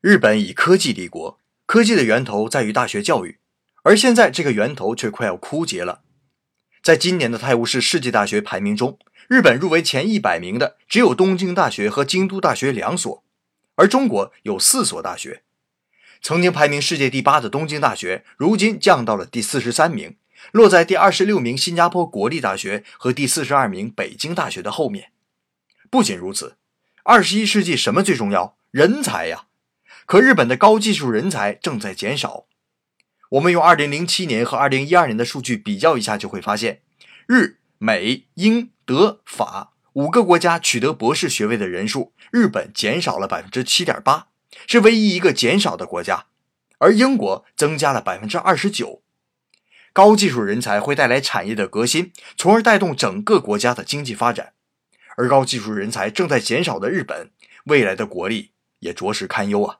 日本以科技立国，科技的源头在于大学教育，而现在这个源头却快要枯竭了。在今年的泰晤士世界大学排名中，日本入围前一百名的只有东京大学和京都大学两所，而中国有四所大学。曾经排名世界第八的东京大学，如今降到了第四十三名，落在第二十六名新加坡国立大学和第四十二名北京大学的后面。不仅如此，二十一世纪什么最重要？人才呀！可日本的高技术人才正在减少。我们用二零零七年和二零一二年的数据比较一下，就会发现，日、美、英、德、法五个国家取得博士学位的人数，日本减少了百分之七点八，是唯一一个减少的国家，而英国增加了百分之二十九。高技术人才会带来产业的革新，从而带动整个国家的经济发展。而高技术人才正在减少的日本，未来的国力也着实堪忧啊。